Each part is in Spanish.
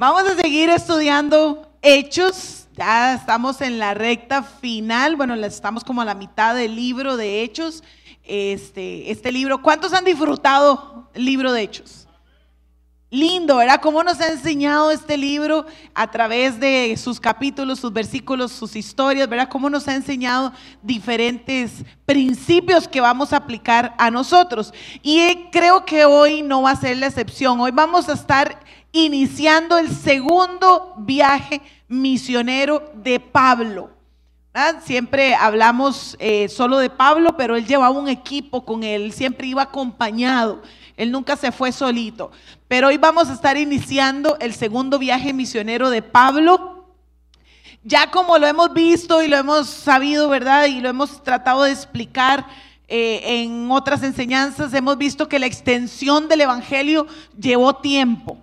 Vamos a seguir estudiando Hechos. Ya estamos en la recta final. Bueno, estamos como a la mitad del libro de Hechos. Este, este libro, ¿cuántos han disfrutado el libro de Hechos? Lindo, ¿verdad? ¿Cómo nos ha enseñado este libro a través de sus capítulos, sus versículos, sus historias, ¿verdad? ¿Cómo nos ha enseñado diferentes principios que vamos a aplicar a nosotros? Y creo que hoy no va a ser la excepción. Hoy vamos a estar iniciando el segundo viaje misionero de Pablo. Siempre hablamos eh, solo de Pablo, pero él llevaba un equipo con él, siempre iba acompañado, él nunca se fue solito. Pero hoy vamos a estar iniciando el segundo viaje misionero de Pablo. Ya como lo hemos visto y lo hemos sabido, ¿verdad? Y lo hemos tratado de explicar eh, en otras enseñanzas, hemos visto que la extensión del Evangelio llevó tiempo.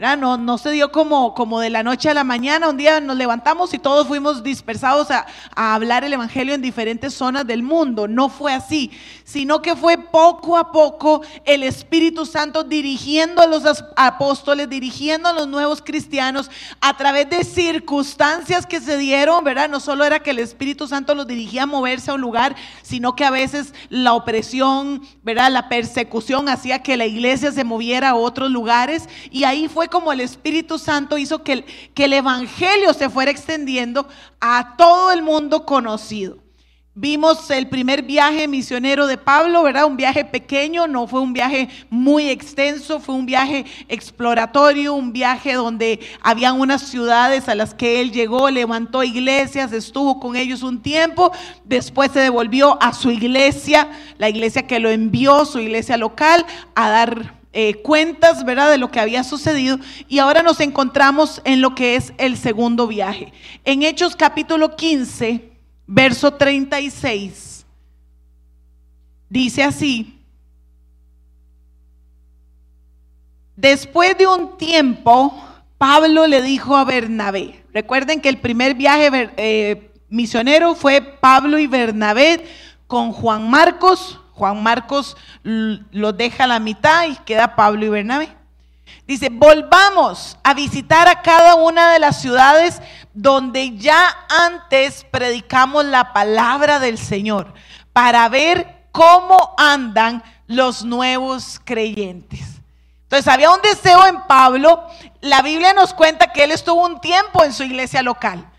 No, no se dio como, como de la noche a la mañana, un día nos levantamos y todos fuimos dispersados a, hablar el Evangelio en diferentes zonas del mundo. No fue así, sino que fue poco a poco el Espíritu Santo dirigiendo a los apóstoles, dirigiendo a los nuevos cristianos a través de circunstancias que se dieron, ¿verdad? No solo era que el Espíritu Santo los dirigía a moverse a un lugar, sino que a veces la opresión, ¿verdad? La persecución hacía que la iglesia se moviera a otros lugares y ahí fue como el Espíritu Santo hizo que el, Evangelio se fuera extendiendo a todo el mundo conocido. Vimos el primer viaje misionero de Pablo, ¿verdad? Un viaje pequeño, no fue un viaje muy extenso, fue un viaje exploratorio, un viaje donde habían unas ciudades a las que él llegó, levantó iglesias, estuvo con ellos un tiempo, después se devolvió a su iglesia, la iglesia que lo envió, su iglesia local, a dar eh, cuentas, ¿verdad?, de lo que había sucedido. Y ahora nos encontramos en lo que es el segundo viaje. En Hechos capítulo 15, verso 36, dice así. Después de un tiempo, Pablo le dijo a Bernabé, recuerden que el primer viaje eh, misionero fue Pablo y Bernabé con Juan Marcos, Juan Marcos lo deja a la mitad y queda Pablo y Bernabé. Dice, volvamos a visitar a cada una de las ciudades donde ya antes predicamos la palabra del Señor para ver cómo andan los nuevos creyentes. Entonces había un deseo en Pablo. La Biblia nos cuenta que él estuvo un tiempo en su iglesia local.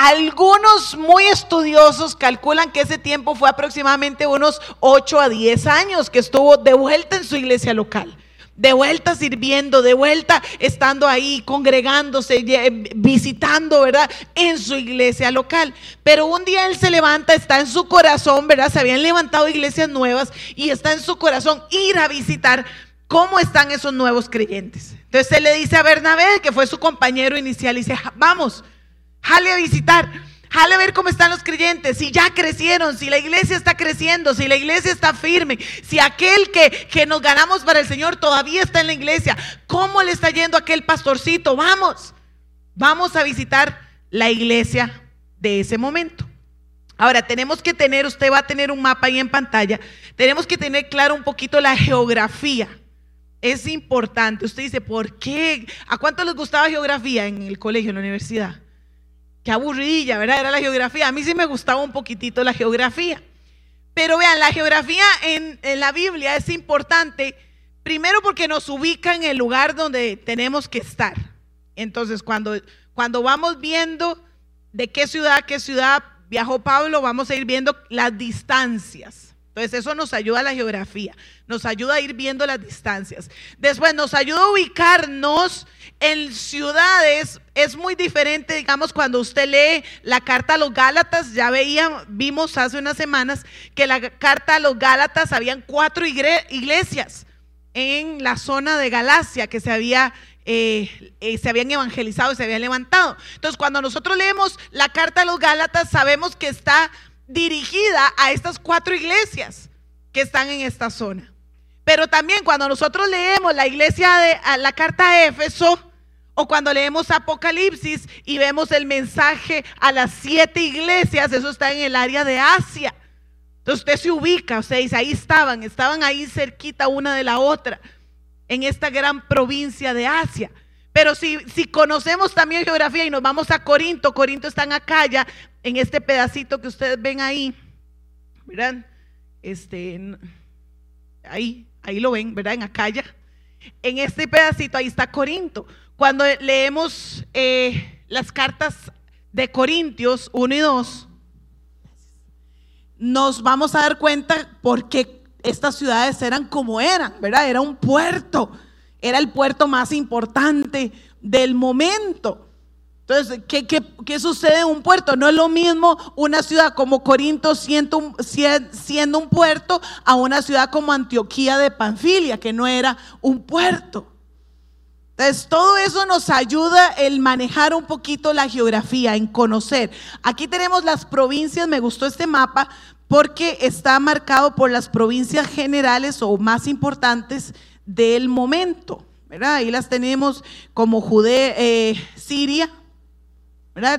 Algunos muy estudiosos calculan que ese tiempo fue aproximadamente unos 8 a 10 años que estuvo de vuelta en su iglesia local. De vuelta sirviendo, de vuelta estando ahí, congregándose, visitando, ¿verdad? En su iglesia local. Pero un día él se levanta, está en su corazón, ¿verdad? Se habían levantado iglesias nuevas y está en su corazón ir a visitar cómo están esos nuevos creyentes. Entonces él le dice a Bernabé, que fue su compañero inicial, y dice, vamos, Jale a visitar. Jale a ver cómo están los creyentes, si ya crecieron, si la iglesia está creciendo, si la iglesia está firme, si aquel que, que nos ganamos para el Señor todavía está en la iglesia, ¿cómo le está yendo aquel pastorcito? Vamos, vamos a visitar la iglesia de ese momento. Ahora, tenemos que tener, usted va a tener un mapa ahí en pantalla, tenemos que tener claro un poquito la geografía. Es importante. Usted dice, ¿por qué? ¿A cuánto les gustaba geografía en el colegio, en la universidad? Qué aburrida, ¿verdad? Era la geografía. A mí sí me gustaba un poquitito la geografía. Pero vean, la geografía en, la Biblia es importante, primero porque nos ubica en el lugar donde tenemos que estar. Entonces, cuando, cuando vamos viendo de qué ciudad qué ciudad viajó Pablo, vamos a ir viendo las distancias. Entonces eso nos ayuda a la geografía, nos ayuda a ir viendo las distancias. Después nos ayuda a ubicarnos en ciudades. Es muy diferente, digamos, cuando usted lee la carta a los Gálatas, ya veía, vimos hace unas semanas que la carta a los Gálatas habían cuatro iglesias en la zona de Galacia que se había eh, eh, se habían evangelizado y se habían levantado. Entonces, cuando nosotros leemos la carta a los Gálatas, sabemos que está dirigida a estas cuatro iglesias que están en esta zona. Pero también cuando nosotros leemos la iglesia de la carta a Éfeso o cuando leemos Apocalipsis y vemos el mensaje a las siete iglesias, eso está en el área de Asia. Entonces usted se ubica, usted dice, ahí estaban, estaban ahí cerquita una de la otra, en esta gran provincia de Asia. Pero si, si conocemos también geografía y nos vamos a Corinto, Corinto está en Acaya, en este pedacito que ustedes ven ahí, ¿verdad? Este, ahí, ahí lo ven, ¿verdad? En Acaya. En este pedacito ahí está Corinto. Cuando leemos eh, las cartas de Corintios 1 y 2, nos vamos a dar cuenta por qué estas ciudades eran como eran, ¿verdad? Era un puerto, era el puerto más importante del momento. Entonces, ¿qué, sucede en un puerto? No es lo mismo una ciudad como Corinto siendo, siendo un puerto a una ciudad como Antioquía de Panfilia, que no era un puerto. Entonces, todo eso nos ayuda el manejar un poquito la geografía, en conocer. Aquí tenemos las provincias, me gustó este mapa porque está marcado por las provincias generales o más importantes del momento. ¿verdad? Ahí las tenemos como Judea, eh, Siria,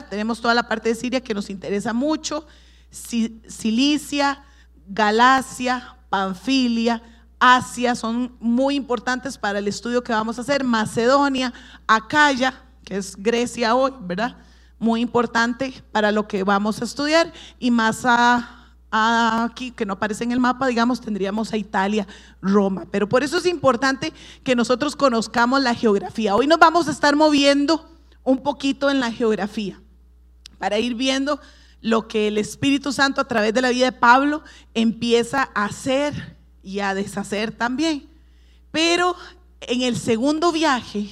tenemos toda la parte de Siria que nos interesa mucho, Cilicia, Galacia, Panfilia, Asia, son muy importantes para el estudio que vamos a hacer, Macedonia, Acaya, que es Grecia hoy, ¿verdad? Muy importante para lo que vamos a estudiar, y más aquí, que no aparece en el mapa, digamos, tendríamos a Italia, Roma. Pero por eso es importante que nosotros conozcamos la geografía. Hoy nos vamos a estar moviendo un poquito en la geografía para ir viendo lo que el Espíritu Santo a través de la vida de Pablo empieza a hacer y a deshacer también. Pero en el segundo viaje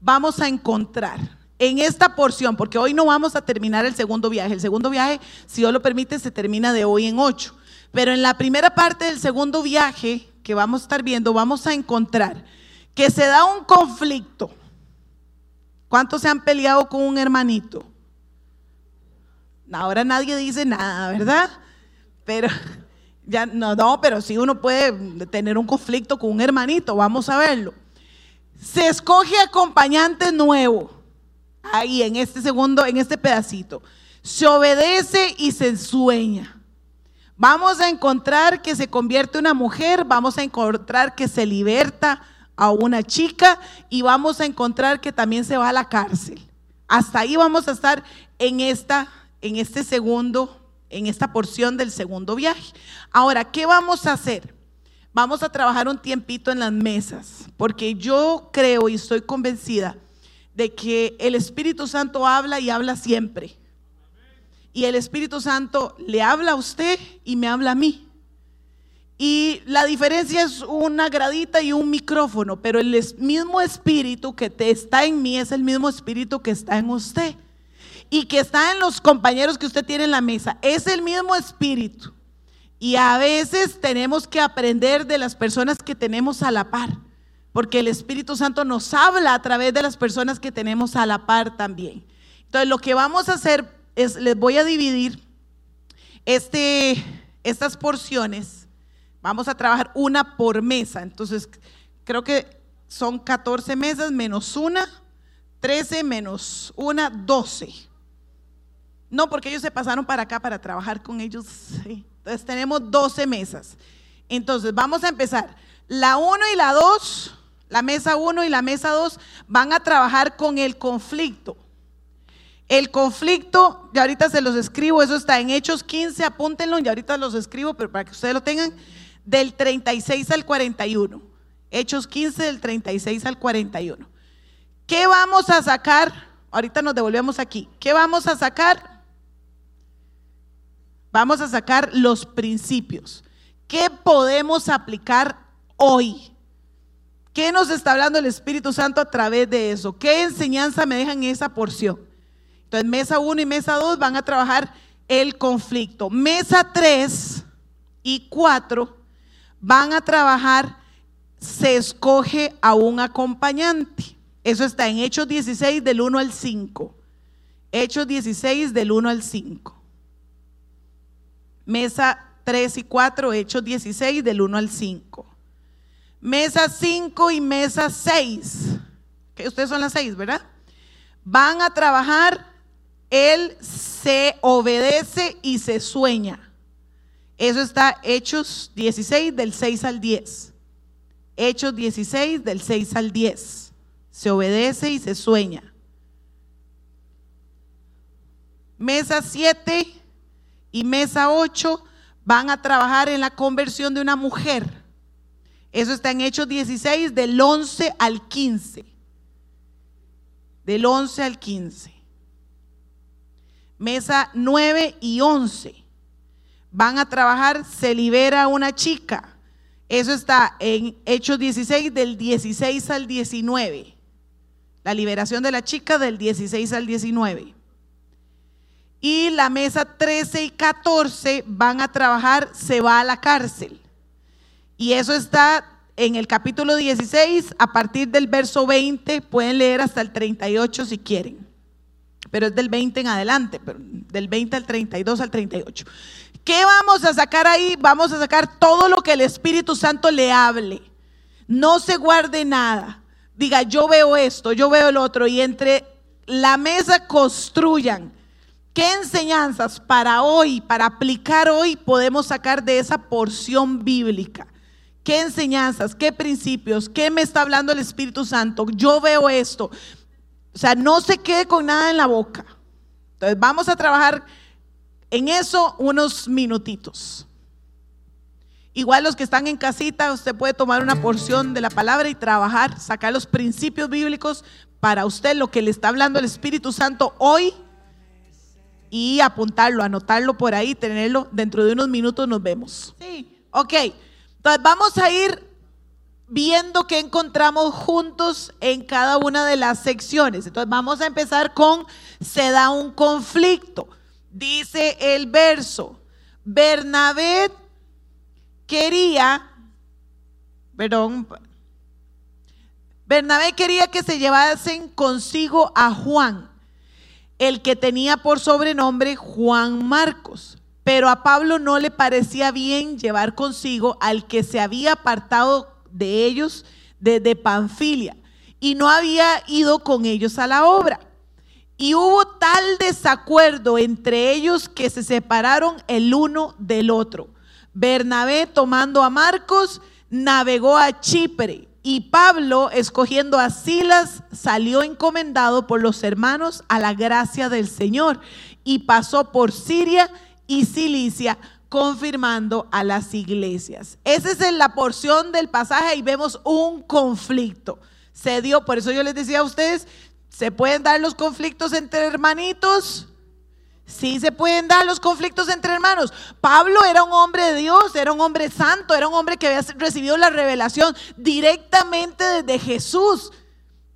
vamos a encontrar en esta porción, porque hoy no vamos a terminar el segundo viaje. El segundo viaje, si Dios lo permite, se termina de hoy en ocho. Pero en la primera parte del segundo viaje que vamos a estar viendo, vamos a encontrar que se da un conflicto ¿Cuántos se han peleado con un hermanito? Ahora nadie dice nada, ¿verdad? Pero ya no, no, pero sí uno puede tener un conflicto con un hermanito, vamos a verlo. Se escoge acompañante nuevo. Ahí en este segundo, en este pedacito. Se obedece y se sueña. Vamos a encontrar que se convierte una mujer, vamos a encontrar que se liberta, a una chica y vamos a encontrar que también se va a la cárcel. Hasta ahí vamos a estar en esta en este segundo en esta porción del segundo viaje. Ahora, ¿qué vamos a hacer? Vamos a trabajar un tiempito en las mesas, porque yo creo y estoy convencida de que el Espíritu Santo habla y habla siempre. Y el Espíritu Santo le habla a usted y me habla a mí. Y la diferencia es una gradita y un micrófono, pero el mismo espíritu que está en mí es el mismo espíritu que está en usted y que está en los compañeros que usted tiene en la mesa. Es el mismo espíritu. Y a veces tenemos que aprender de las personas que tenemos a la par, porque el Espíritu Santo nos habla a través de las personas que tenemos a la par también. Entonces lo que vamos a hacer es, les voy a dividir este, estas porciones Vamos a trabajar una por mesa. Entonces, creo que son 14 mesas menos una, 13 menos una, 12. No, porque ellos se pasaron para acá para trabajar con ellos. Entonces, tenemos 12 mesas. Entonces, vamos a empezar. La 1 y la 2, la mesa 1 y la mesa 2 van a trabajar con el conflicto. El conflicto, ya ahorita se los escribo, eso está en Hechos 15, apúntenlo, y ahorita los escribo, pero para que ustedes lo tengan del 36 al 41. Hechos 15 del 36 al 41. ¿Qué vamos a sacar? Ahorita nos devolvemos aquí. ¿Qué vamos a sacar? Vamos a sacar los principios. ¿Qué podemos aplicar hoy? ¿Qué nos está hablando el Espíritu Santo a través de eso? ¿Qué enseñanza me dejan en esa porción? Entonces, mesa 1 y mesa 2 van a trabajar el conflicto. Mesa 3 y 4 van a trabajar, se escoge a un acompañante. Eso está en Hechos 16 del 1 al 5. Hechos 16 del 1 al 5. Mesa 3 y 4, Hechos 16 del 1 al 5. Mesa 5 y mesa 6, que ustedes son las 6, ¿verdad? Van a trabajar, él se obedece y se sueña. Eso está Hechos 16 del 6 al 10. Hechos 16 del 6 al 10. Se obedece y se sueña. Mesa 7 y mesa 8 van a trabajar en la conversión de una mujer. Eso está en Hechos 16 del 11 al 15. Del 11 al 15. Mesa 9 y 11 van a trabajar, se libera una chica. Eso está en Hechos 16 del 16 al 19. La liberación de la chica del 16 al 19. Y la mesa 13 y 14 van a trabajar, se va a la cárcel. Y eso está en el capítulo 16, a partir del verso 20, pueden leer hasta el 38 si quieren. Pero es del 20 en adelante, del 20 al 32 al 38. ¿Qué vamos a sacar ahí? Vamos a sacar todo lo que el Espíritu Santo le hable. No se guarde nada. Diga, yo veo esto, yo veo el otro. Y entre la mesa construyan ¿Qué enseñanzas para hoy, para aplicar hoy, podemos sacar de esa porción bíblica? ¿Qué enseñanzas, qué principios, qué me está hablando el Espíritu Santo? Yo veo esto. O sea, no se quede con nada en la boca. Entonces, vamos a trabajar en eso unos minutitos. Igual los que están en casita, usted puede tomar una porción de la palabra y trabajar, sacar los principios bíblicos para usted, lo que le está hablando el Espíritu Santo hoy y apuntarlo, anotarlo por ahí, tenerlo. Dentro de unos minutos nos vemos. Sí. Ok. Entonces vamos a ir viendo qué encontramos juntos en cada una de las secciones. Entonces vamos a empezar con se da un conflicto. Dice el verso, Bernabé quería, perdón, Bernabé quería que se llevasen consigo a Juan el que tenía por sobrenombre Juan Marcos. Pero a Pablo no le parecía bien llevar consigo al que se había apartado de ellos desde Panfilia y no había ido con ellos a la obra. Y hubo tal desacuerdo entre ellos que se separaron el uno del otro. Bernabé tomando a Marcos navegó a Chipre y Pablo, escogiendo a Silas, salió encomendado por los hermanos a la gracia del Señor y pasó por Siria y Cilicia, confirmando a las iglesias. Esa es la porción del pasaje y vemos un conflicto. Se dio, por eso yo les decía a ustedes, se pueden dar los conflictos entre hermanitos, Sí se pueden dar los conflictos entre hermanos. Pablo era un hombre de Dios, era un hombre santo, era un hombre que había recibido la revelación directamente desde Jesús.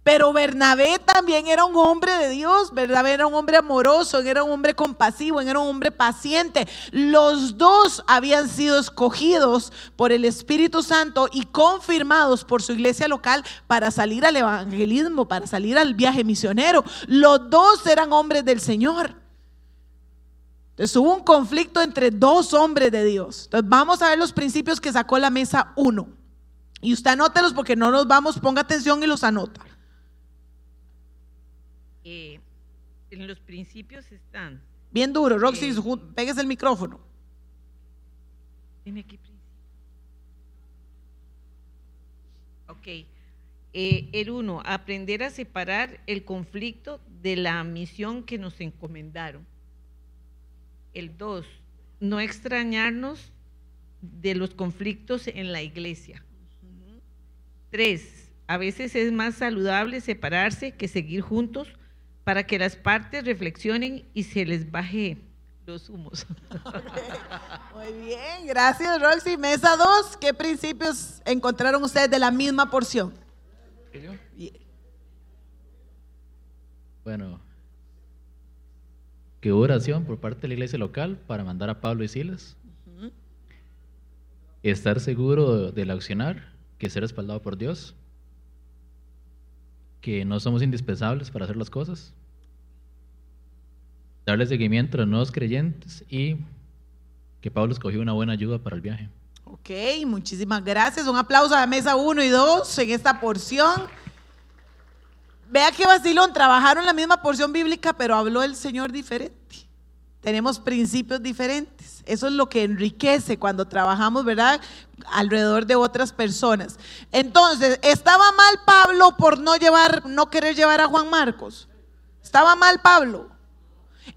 Pero Bernabé también era un hombre de Dios, Bernabé era un hombre amoroso, era un hombre compasivo, era un hombre paciente. Los dos habían sido escogidos por el Espíritu Santo y confirmados por su iglesia local para salir al evangelismo, para salir al viaje misionero. Los dos eran hombres del Señor. Entonces hubo un conflicto entre dos hombres de Dios. Entonces vamos a ver los principios que sacó la mesa uno. Y usted anótelos porque no nos vamos, ponga atención y los anota. En los principios están. Bien duro, Roxy, eh, pegues el micrófono. Tiene aquí Ok. Eh, el uno, aprender a separar el conflicto de la misión que nos encomendaron. El dos, no extrañarnos de los conflictos en la iglesia. Tres, a veces es más saludable separarse que seguir juntos para que las partes reflexionen y se les baje los humos. Muy bien, gracias Roxy. Mesa dos, ¿qué principios encontraron ustedes de la misma porción? Bueno, que hubo oración por parte de la iglesia local para mandar a Pablo y Silas. Estar seguro del accionar, que ser respaldado por Dios, que no somos indispensables para hacer las cosas, darle seguimiento a los nuevos creyentes y que Pablo escogió una buena ayuda para el viaje. Ok, muchísimas gracias. Un aplauso a la mesa 1 y 2 en esta porción. Vea que vacilón, trabajaron la misma porción bíblica, pero habló el Señor diferente. Tenemos principios diferentes. Eso es lo que enriquece cuando trabajamos, ¿verdad? Alrededor de otras personas. Entonces, ¿estaba mal Pablo por no llevar, no querer llevar a Juan Marcos? ¿Estaba mal Pablo?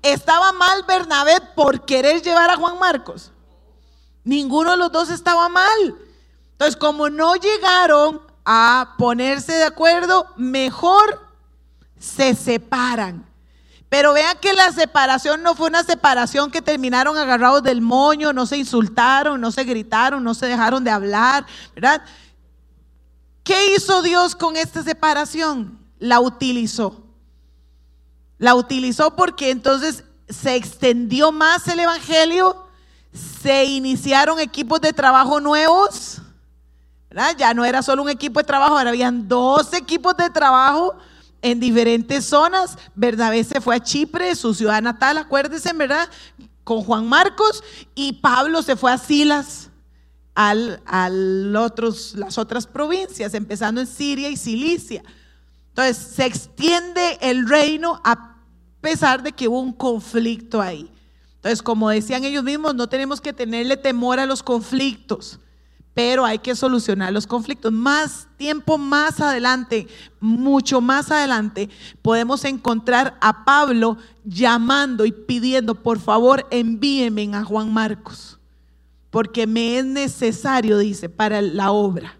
¿Estaba mal Bernabé por querer llevar a Juan Marcos? Ninguno de los dos estaba mal. Entonces, como no llegaron a ponerse de acuerdo, mejor se separan. Pero vean que la separación no fue una separación que terminaron agarrados del moño, no se insultaron, no se gritaron, no se dejaron de hablar, ¿verdad? ¿Qué hizo Dios con esta separación? La utilizó. La utilizó porque entonces se extendió más el Evangelio, se iniciaron equipos de trabajo nuevos, ¿verdad? Ya no era solo un equipo de trabajo, ahora habían dos equipos de trabajo en diferentes zonas. Bernabé se fue a Chipre, su ciudad natal, acuérdense, ¿verdad? Con Juan Marcos y Pablo se fue a Silas, al, al otros, las otras provincias, empezando en Siria y Cilicia. Entonces se extiende el reino a pesar de que hubo un conflicto ahí. Entonces, como decían ellos mismos, no tenemos que tenerle temor a los conflictos pero hay que solucionar los conflictos. Más tiempo más adelante, mucho más adelante, podemos encontrar a Pablo llamando y pidiendo, por favor, envíenme a Juan Marcos, porque me es necesario, dice, para la obra.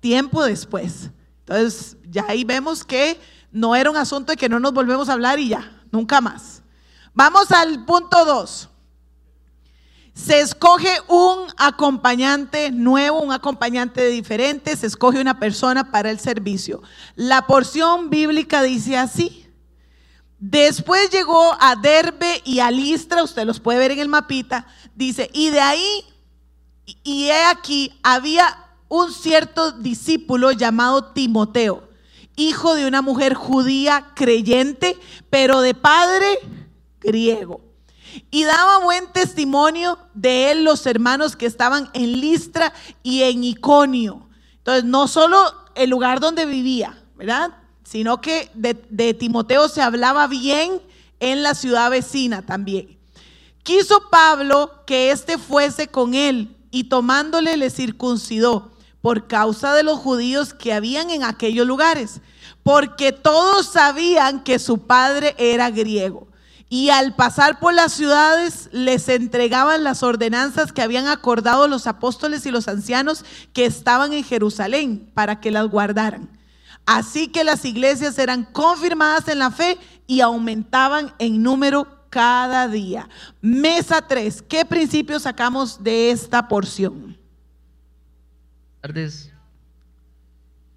Tiempo después. Entonces, ya ahí vemos que no era un asunto de que no nos volvemos a hablar y ya, nunca más. Vamos al punto 2 se escoge un acompañante nuevo, un acompañante diferente, se escoge una persona para el servicio. La porción bíblica dice así. Después llegó a Derbe y a Listra, usted los puede ver en el mapita, dice, y de ahí, y he aquí, había un cierto discípulo llamado Timoteo, hijo de una mujer judía creyente, pero de padre griego. Y daba buen testimonio de él los hermanos que estaban en Listra y en Iconio. Entonces, no solo el lugar donde vivía, ¿verdad? Sino que de, Timoteo se hablaba bien en la ciudad vecina también. Quiso Pablo que éste fuese con él y tomándole le circuncidó por causa de los judíos que habían en aquellos lugares, porque todos sabían que su padre era griego y al pasar por las ciudades les entregaban las ordenanzas que habían acordado los apóstoles y los ancianos que estaban en Jerusalén para que las guardaran. Así que las iglesias eran confirmadas en la fe y aumentaban en número cada día. Mesa 3, ¿qué principios sacamos de esta porción? tardes.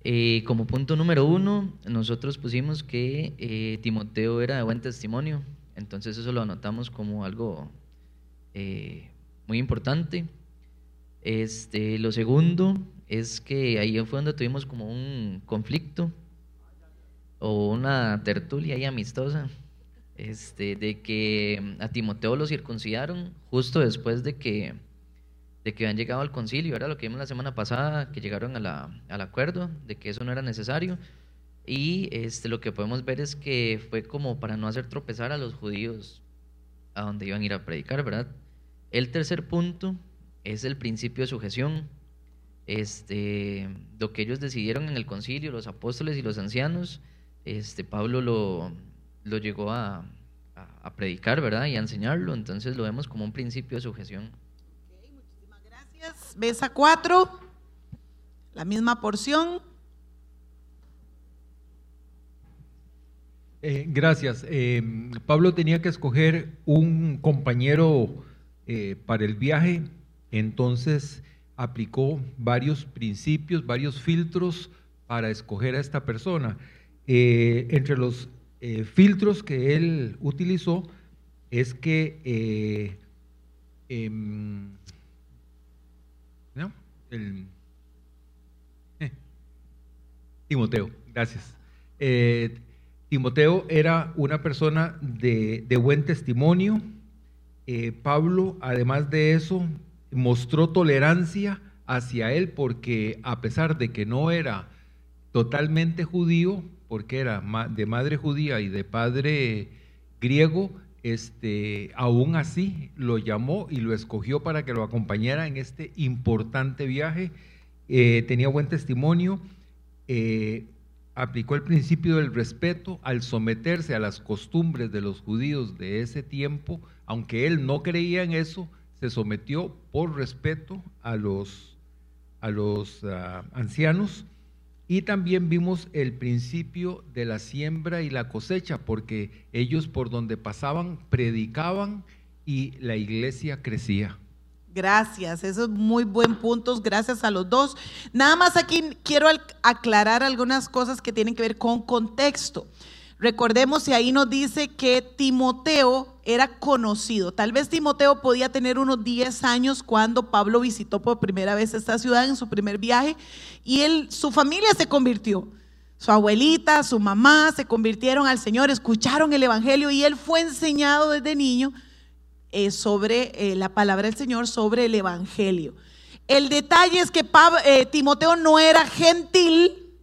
Eh, como punto número uno, nosotros pusimos que eh, Timoteo era de buen testimonio. Entonces eso lo anotamos como algo eh, muy importante. Este, lo segundo es que ahí fue donde tuvimos como un conflicto o una tertulia ahí amistosa, este, de que a Timoteo lo circuncidaron justo después de que, de que habían llegado al concilio, era lo que vimos la semana pasada, que llegaron al acuerdo de que eso no era necesario. Y este, lo que podemos ver es que fue como para no hacer tropezar a los judíos a donde iban a ir a predicar, ¿verdad? El tercer punto es el principio de sujeción. Este, lo que ellos decidieron en el concilio, los apóstoles y los ancianos, este, Pablo lo, lo llegó a, a, predicar, ¿verdad? Y a enseñarlo. Entonces lo vemos como un principio de sujeción. muchísimas gracias. Besa 4, la misma porción. Eh, gracias. Eh, Pablo tenía que escoger un compañero eh, para el viaje, entonces aplicó varios principios, varios filtros para escoger a esta persona. entre los filtros que él utilizó es que em, ¿no? el, Timoteo, gracias. Timoteo era una persona de, buen testimonio. Eh, Pablo, además de eso, mostró tolerancia hacia él porque a pesar de que no era totalmente judío, porque era de madre judía y de padre griego, este, aún así lo llamó y lo escogió para que lo acompañara en este importante viaje. Eh, tenía buen testimonio, eh, aplicó el principio del respeto al someterse a las costumbres de los judíos de ese tiempo, aunque él no creía en eso, se sometió por respeto a los, a los ah, ancianos. Y también vimos el principio de la siembra y la cosecha, porque ellos por donde pasaban predicaban y la iglesia crecía. Gracias, esos muy buen puntos, gracias a los dos. Nada más aquí quiero aclarar algunas cosas que tienen que ver con contexto. Recordemos y ahí nos dice que Timoteo era conocido. Tal vez Timoteo podía tener unos 10 años cuando Pablo visitó por primera vez esta ciudad en su primer viaje y él, su familia se convirtió. Su abuelita, su mamá se convirtieron al Señor, escucharon el Evangelio y él fue enseñado desde niño eh, sobre eh, la palabra del Señor, sobre el Evangelio. El detalle es que eh, Timoteo no era gentil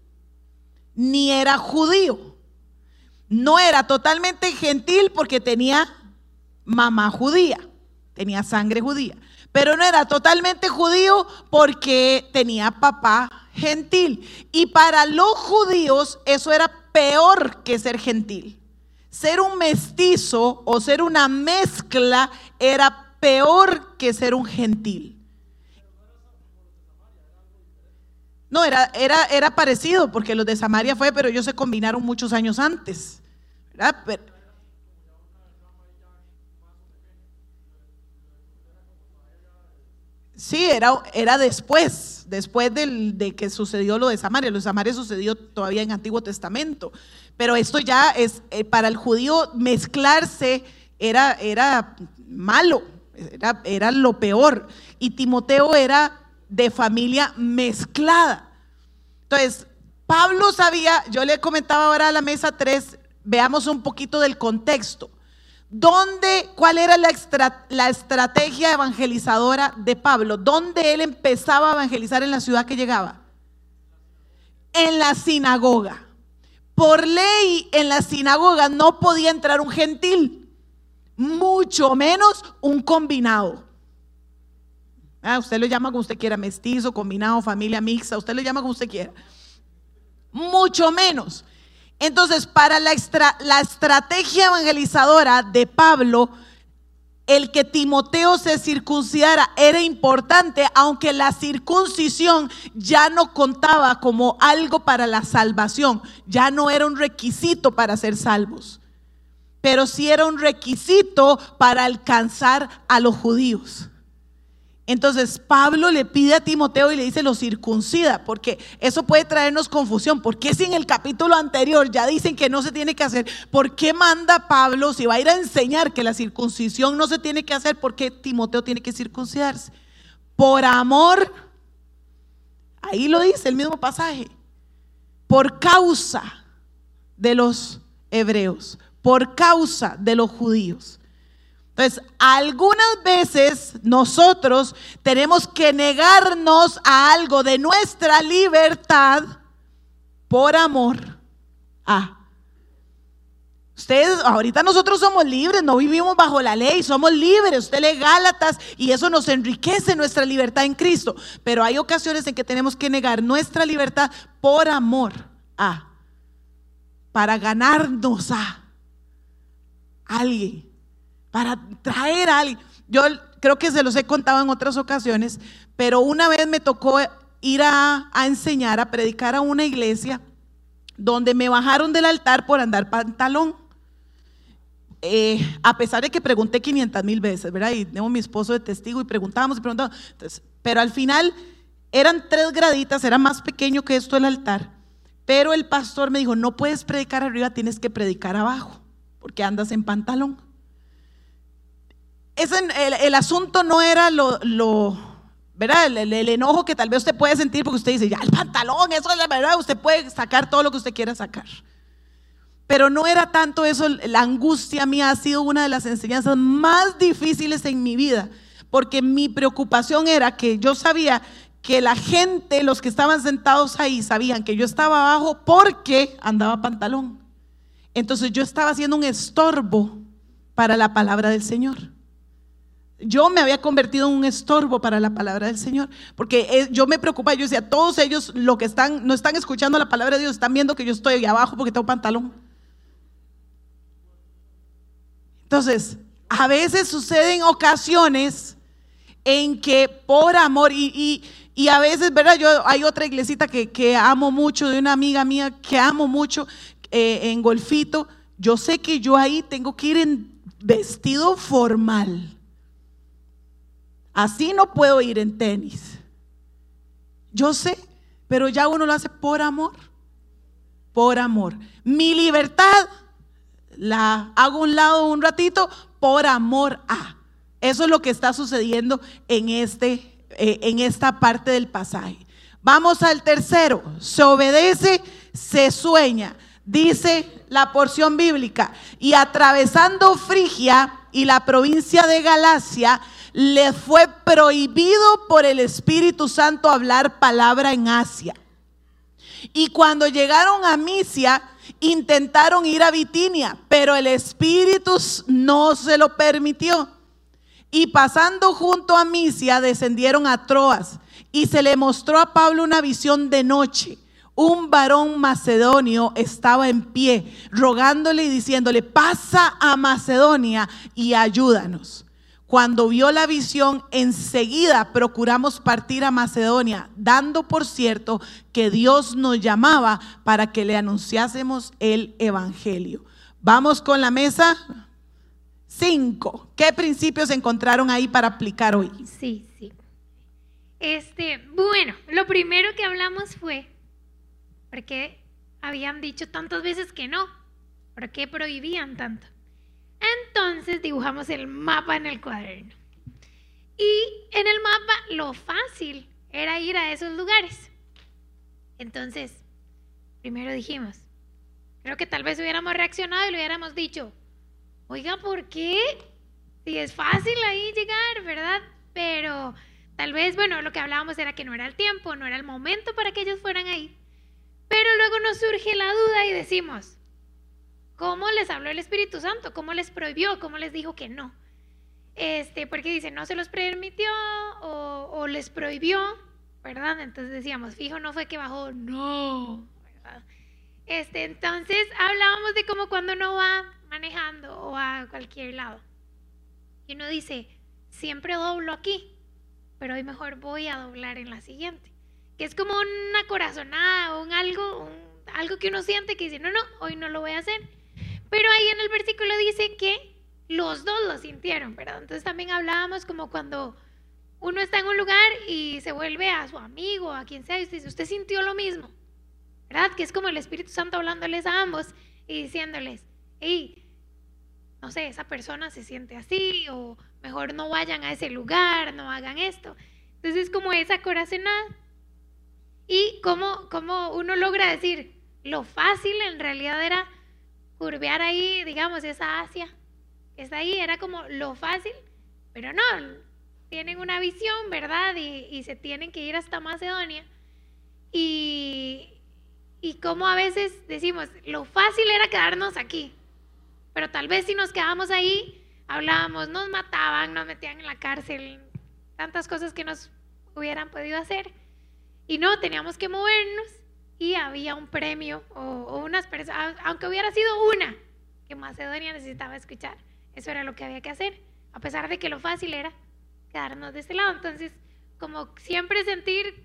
ni era judío. No era totalmente gentil porque tenía mamá judía, tenía sangre judía. Pero no era totalmente judío porque tenía papá gentil. Y para los judíos eso era peor que ser gentil. Ser un mestizo o ser una mezcla era peor que ser un gentil. No, era, era, era parecido, porque los de Samaria fue, pero ellos se combinaron muchos años antes. Sí, era, era después, después de que sucedió lo de Samaria. Lo de Samaria sucedió todavía en Antiguo Testamento. Pero esto ya es, eh, para el judío mezclarse era, era malo, era, era lo peor. Y Timoteo era de familia mezclada. Entonces, Pablo sabía, yo le comentaba ahora a la mesa 3, veamos un poquito del contexto. ¿Dónde, cuál era la, estrategia evangelizadora de Pablo? ¿Dónde él empezaba a evangelizar en la ciudad que llegaba? En la sinagoga. Por ley, en la sinagoga no podía entrar un gentil, mucho menos un combinado. Ah, usted lo llama como usted quiera, mestizo, combinado, familia mixta, usted lo llama como usted quiera. Mucho menos. Entonces, para la, estrategia evangelizadora de Pablo, el que Timoteo se circuncidara era importante, aunque la circuncisión ya no contaba como algo para la salvación, ya no era un requisito para ser salvos, pero sí era un requisito para alcanzar a los judíos. Entonces Pablo le pide a Timoteo y le dice lo circuncida, porque eso puede traernos confusión. ¿Por qué si en el capítulo anterior ya dicen que no se tiene que hacer? ¿Por qué manda Pablo, si va a ir a enseñar que la circuncisión no se tiene que hacer, por qué Timoteo tiene que circuncidarse? Por amor, ahí lo dice el mismo pasaje, por causa de los hebreos, por causa de los judíos. Entonces, algunas veces nosotros tenemos que negarnos a algo de nuestra libertad por amor a. Ustedes, ahorita nosotros somos libres, no vivimos bajo la ley, somos libres. Usted lee Gálatas y eso nos enriquece nuestra libertad en Cristo. Pero hay ocasiones en que tenemos que negar nuestra libertad por amor a, para ganarnos a alguien para traer a alguien. Yo creo que se los he contado en otras ocasiones, pero una vez me tocó ir a, enseñar, a predicar a una iglesia donde me bajaron del altar por andar pantalón. Eh, a pesar de que pregunté 500 mil veces, ¿verdad? Y tengo mi esposo de testigo y preguntábamos y preguntábamos. pero al final eran tres graditas, era más pequeño que esto el altar. Pero el pastor me dijo, no puedes predicar arriba, tienes que predicar abajo, porque andas en pantalón el, asunto no era lo, ¿verdad? El, enojo que tal vez usted puede sentir porque usted dice, ya el pantalón, eso es la verdad, usted puede sacar todo lo que usted quiera sacar. Pero no era tanto eso, la angustia mía ha sido una de las enseñanzas más difíciles en mi vida, porque mi preocupación era que yo sabía que la gente, los que estaban sentados ahí, sabían que yo estaba abajo porque andaba pantalón. Entonces yo estaba haciendo un estorbo para la palabra del Señor. Yo me había convertido en un estorbo para la palabra del Señor, porque eh, yo me preocupaba, yo decía, todos ellos lo que están, no están escuchando la palabra de Dios, están viendo que yo estoy ahí abajo porque tengo pantalón. Entonces, a veces suceden ocasiones en que por amor, y, y, a veces, ¿verdad? Yo hay otra iglesita que, que, amo mucho, de una amiga mía que amo mucho, eh, en Golfito, yo sé que yo ahí tengo que ir en vestido formal. Así no puedo ir en tenis. Yo sé, pero ya uno lo hace por amor. Por amor. Mi libertad la hago a un lado un ratito por amor a. Eso es lo que está sucediendo en, este, eh, en esta parte del pasaje. Vamos al tercero. Se obedece, se sueña. Dice la porción bíblica. Y atravesando Frigia y la provincia de Galacia, le fue prohibido por el Espíritu Santo hablar palabra en Asia. Y cuando llegaron a Misia, intentaron ir a Bitinia, pero el Espíritu no se lo permitió. Y pasando junto a Misia, descendieron a Troas. Y se le mostró a Pablo una visión de noche. Un varón macedonio estaba en pie, rogándole y diciéndole, pasa a Macedonia y ayúdanos. Cuando vio la visión, enseguida procuramos partir a Macedonia, dando por cierto que Dios nos llamaba para que le anunciásemos el Evangelio. Vamos con la mesa. Cinco. ¿Qué principios encontraron ahí para aplicar hoy? Sí, sí. Este, bueno, lo primero que hablamos fue, porque habían dicho tantas veces que no? ¿Por qué prohibían tanto? Entonces dibujamos el mapa en el cuaderno. Y en el mapa lo fácil era ir a esos lugares. Entonces, primero dijimos, creo que tal vez hubiéramos reaccionado y le hubiéramos dicho, oiga, ¿por qué? Si es fácil ahí llegar, ¿verdad? Pero tal vez, bueno, lo que hablábamos era que no era el tiempo, no era el momento para que ellos fueran ahí. Pero luego nos surge la duda y decimos, ¿Cómo les habló el Espíritu Santo? ¿Cómo les prohibió? ¿Cómo les dijo que no? Este, porque dice, no se los permitió o, les prohibió, ¿verdad? Entonces decíamos, fijo, no fue que bajó, no. Este, entonces hablábamos de cómo cuando uno va manejando o a cualquier lado y uno dice, siempre doblo aquí, pero hoy mejor voy a doblar en la siguiente. Que es como una corazonada o un algo, algo que uno siente que dice, no, no, hoy no lo voy a hacer. Pero ahí en el versículo dice que los dos lo sintieron, ¿verdad? Entonces también hablábamos como cuando uno está en un lugar y se vuelve a su amigo, a quien sea, y dice, usted sintió lo mismo, ¿verdad? Que es como el Espíritu Santo hablándoles a ambos y diciéndoles, hey, no sé, esa persona se siente así, o mejor no vayan a ese lugar, no hagan esto. Entonces es como esa corazonada. Y como, como uno logra decir, lo fácil en realidad era curvear ahí, digamos, esa Asia, está ahí, era como lo fácil, pero no, tienen una visión, ¿verdad? Y, se tienen que ir hasta Macedonia. Y, y como a veces decimos, lo fácil era quedarnos aquí, pero tal vez si nos quedamos ahí, hablábamos, nos mataban, nos metían en la cárcel, tantas cosas que nos hubieran podido hacer. Y no, teníamos que movernos y había un premio o, unas personas, aunque hubiera sido una que Macedonia necesitaba escuchar, eso era lo que había que hacer, a pesar de que lo fácil era quedarnos de este lado. Entonces, como siempre sentir,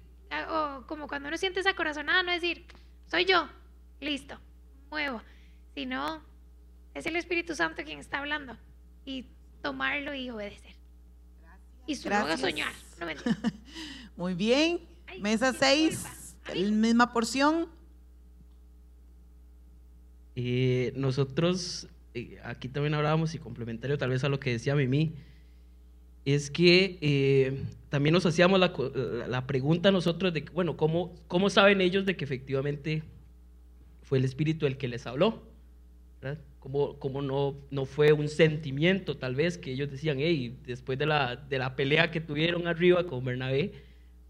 o como cuando uno siente esa corazonada, no decir, soy yo, listo, muevo, sino es el Espíritu Santo quien está hablando y tomarlo y obedecer. Y su luego soñar. Muy bien, mesa 6 la misma porción. Eh, nosotros, eh, aquí también hablábamos y complementario tal vez a lo que decía Mimi, es que eh, también nos hacíamos la, la, pregunta nosotros de, bueno, ¿cómo, ¿cómo saben ellos de que efectivamente fue el Espíritu el que les habló? Como, como no, no fue un sentimiento tal vez que ellos decían, hey, después de la, de la pelea que tuvieron arriba con Bernabé,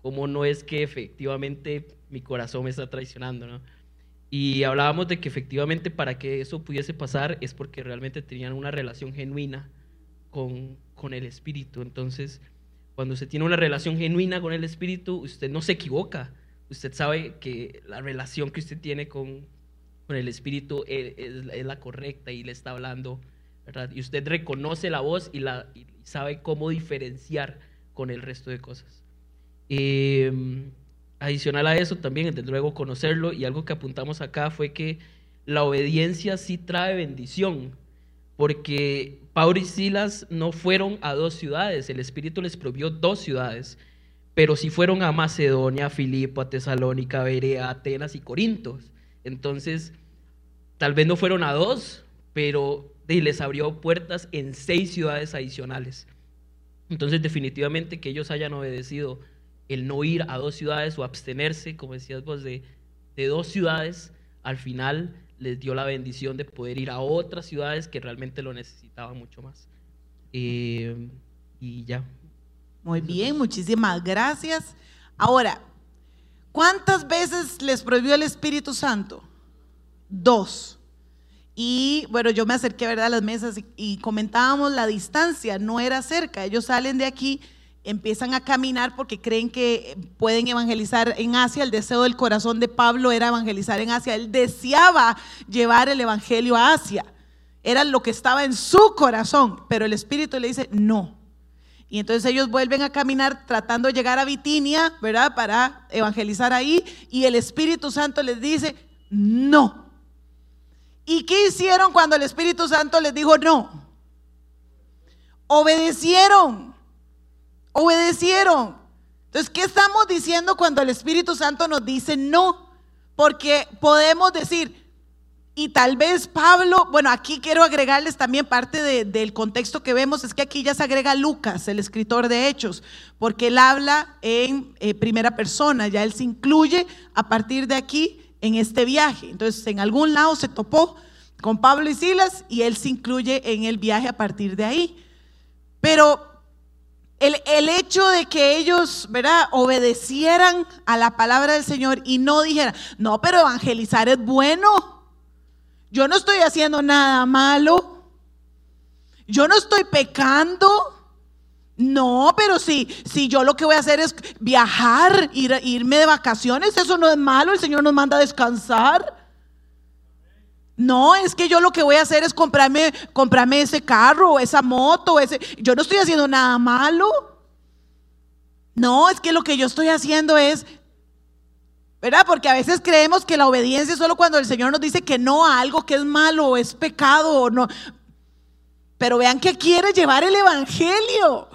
¿cómo no es que efectivamente mi corazón me está traicionando, ¿no? Y hablábamos de que efectivamente para que eso pudiese pasar es porque realmente tenían una relación genuina con, con el Espíritu. Entonces, cuando usted tiene una relación genuina con el Espíritu, usted no se equivoca. Usted sabe que la relación que usted tiene con, con el Espíritu es, es- es la correcta y le está hablando, ¿verdad? Y usted reconoce la voz y, la, y sabe cómo diferenciar con el resto de cosas. Eh, adicional a eso también, desde luego conocerlo y algo que apuntamos acá fue que la obediencia sí trae bendición, porque Pablo y Silas no fueron a dos ciudades, el Espíritu les provió dos ciudades, pero sí fueron a Macedonia, a Filipo, a Tesalónica, Berea, Atenas y Corintos. Entonces, tal vez no fueron a dos, pero les abrió puertas en seis ciudades adicionales. Entonces, definitivamente que ellos hayan obedecido el no ir a dos ciudades o abstenerse, como decías vos, de, de dos ciudades, al final les dio la bendición de poder ir a otras ciudades que realmente lo necesitaban mucho más. Eh, y ya. Muy bien, muchísimas gracias. Ahora, ¿cuántas veces les prohibió el Espíritu Santo? Dos. Y bueno, yo me acerqué ¿verdad? a las mesas y, y comentábamos la distancia, no era cerca. Ellos salen de aquí, empiezan a caminar porque creen que pueden evangelizar en Asia. El deseo del corazón de Pablo era evangelizar en Asia. Él deseaba llevar el Evangelio a Asia. Era lo que estaba en su corazón, pero el Espíritu le dice, no, y entonces ellos vuelven a caminar tratando de llegar a Bitinia, ¿verdad? Para evangelizar ahí. Y el Espíritu Santo les dice, no. ¿Y qué hicieron cuando el Espíritu Santo les dijo no? Obedecieron. Obedecieron. Entonces, ¿qué estamos diciendo cuando el Espíritu Santo nos dice no? Porque podemos decir, y tal vez Pablo, bueno, aquí quiero agregarles también parte de- del contexto que vemos, es que aquí ya se agrega Lucas, el escritor de Hechos, porque él habla en eh, primera persona, ya él se incluye a partir de aquí en este viaje. Entonces, en algún lado se topó con Pablo y Silas y él se incluye en el viaje a partir de ahí. Pero el, el hecho de que ellos, ¿verdad?, obedecieran a la palabra del Señor y no dijeran, no, pero evangelizar es bueno. Yo no estoy haciendo nada malo. Yo no estoy pecando. No, pero si, si yo lo que voy a hacer es viajar, ir, irme de vacaciones, eso no es malo. El Señor nos manda a descansar. No, es que yo lo que voy a hacer es comprarme, comprarme ese carro, esa moto, ese. Yo no estoy haciendo nada malo. No, es que lo que yo estoy haciendo es ¿Verdad? Porque a veces creemos que la obediencia es solo cuando el Señor nos dice que no a algo que es malo o es pecado o no. Pero vean que quiere llevar el Evangelio.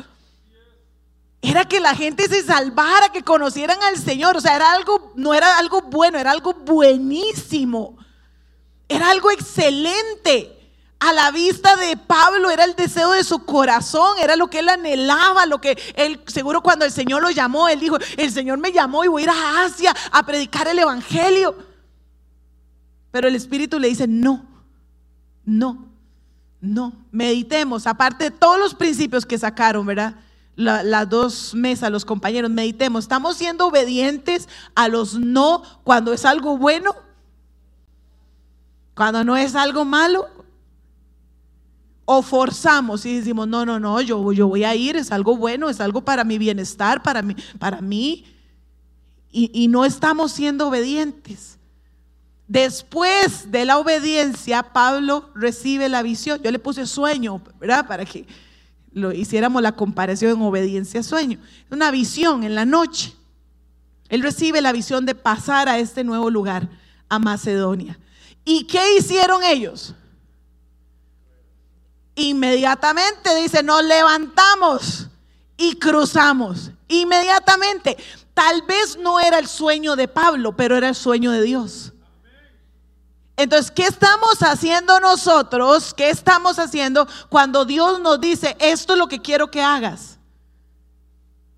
Era que la gente se salvara, que conocieran al Señor. O sea, era algo, no era algo bueno, era algo buenísimo. Era algo excelente. A la vista de Pablo era el deseo de su corazón, era lo que él anhelaba, lo que él, seguro cuando el Señor lo llamó, él dijo, el Señor me llamó y voy a ir a Asia a predicar el Evangelio. Pero el Espíritu le dice, no, no, no, meditemos, aparte de todos los principios que sacaron, ¿verdad? La- las dos mesas, los compañeros, meditemos, ¿estamos siendo obedientes a los no cuando es algo bueno? Cuando no es algo malo, o forzamos y decimos, no, no, no, yo, yo voy a ir, es algo bueno, es algo para mi bienestar, para mí, para mí. Y, no estamos siendo obedientes. Después de la obediencia, Pablo recibe la visión. Yo le puse sueño, ¿verdad? Para que lo hiciéramos la comparación en obediencia-sueño. Una visión en la noche. Él recibe la visión de pasar a este nuevo lugar, a Macedonia. ¿Y qué hicieron ellos? Inmediatamente dice, nos levantamos y cruzamos. Inmediatamente. Tal vez no era el sueño de Pablo, pero era el sueño de Dios. Entonces, ¿qué estamos haciendo nosotros? ¿Qué estamos haciendo cuando Dios nos dice, esto es lo que quiero que hagas?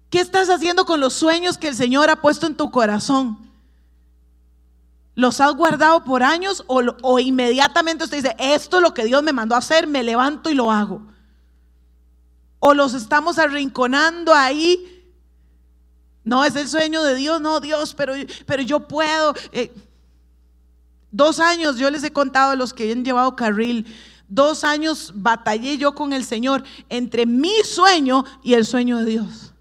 ¿Qué estás haciendo con los sueños que el Señor ha puesto en tu corazón? ¿Los has guardado por años o, o inmediatamente usted dice, esto es lo que Dios me mandó a hacer, me levanto y lo hago? ¿O los estamos arrinconando ahí? No, es el sueño de Dios, no Dios, pero, pero yo puedo. eh. Dos años, yo les he contado a los que han llevado carril, dos años batallé yo con el Señor entre mi sueño y el sueño de Dios.